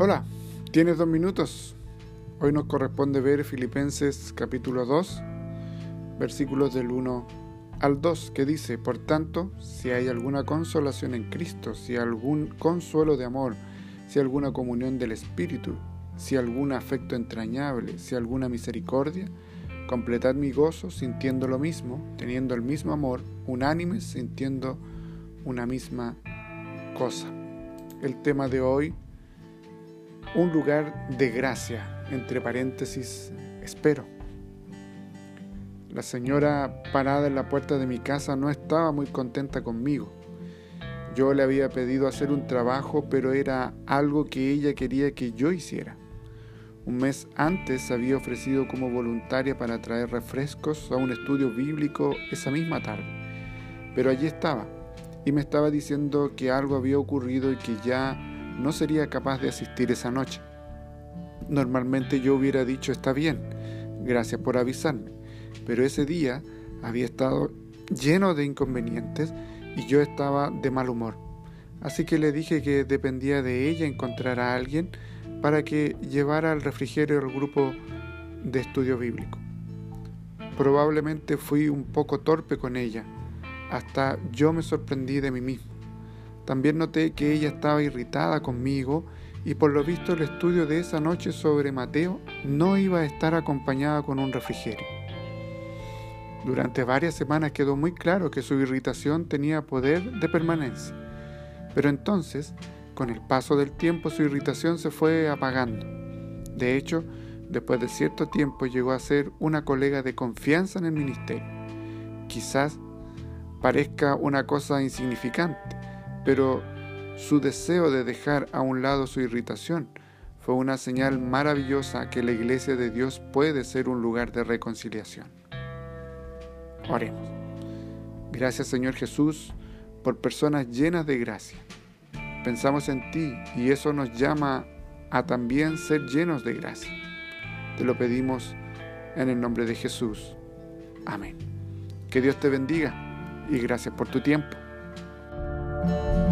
Hola, ¿tienes dos minutos? Hoy nos corresponde ver Filipenses capítulo 2, versículos del 1 al 2, que dice, Por tanto, si hay alguna consolación en Cristo, si algún consuelo de amor, si alguna comunión del Espíritu, si algún afecto entrañable, si alguna misericordia, completad mi gozo sintiendo lo mismo, teniendo el mismo amor, unánimes, sintiendo una misma cosa. El tema de hoy un lugar de gracia, entre paréntesis, espero. La señora parada en la puerta de mi casa no estaba muy contenta conmigo. Yo le había pedido hacer un trabajo, pero era algo que ella quería que yo hiciera. Un mes antes había ofrecido como voluntaria para traer refrescos a un estudio bíblico esa misma tarde. Pero allí estaba, y me estaba diciendo que algo había ocurrido y que ya no sería capaz de asistir esa noche. Normalmente yo hubiera dicho está bien, gracias por avisarme, pero ese día había estado lleno de inconvenientes y yo estaba de mal humor. Así que le dije que dependía de ella encontrar a alguien para que llevara al refrigerio al grupo de estudio bíblico. Probablemente fui un poco torpe con ella, hasta yo me sorprendí de mí mismo. También noté que ella estaba irritada conmigo y por lo visto el estudio de esa noche sobre Mateo no iba a estar acompañada con un refrigerio. Durante varias semanas quedó muy claro que su irritación tenía poder de permanencia, pero entonces, con el paso del tiempo, su irritación se fue apagando. De hecho, después de cierto tiempo llegó a ser una colega de confianza en el ministerio. Quizás parezca una cosa insignificante, pero su deseo de dejar a un lado su irritación fue una señal maravillosa que la iglesia de Dios puede ser un lugar de reconciliación. Oremos. Gracias Señor Jesús por personas llenas de gracia. Pensamos en ti y eso nos llama a también ser llenos de gracia. Te lo pedimos en el nombre de Jesús. Amén. Que Dios te bendiga y gracias por tu tiempo. thank you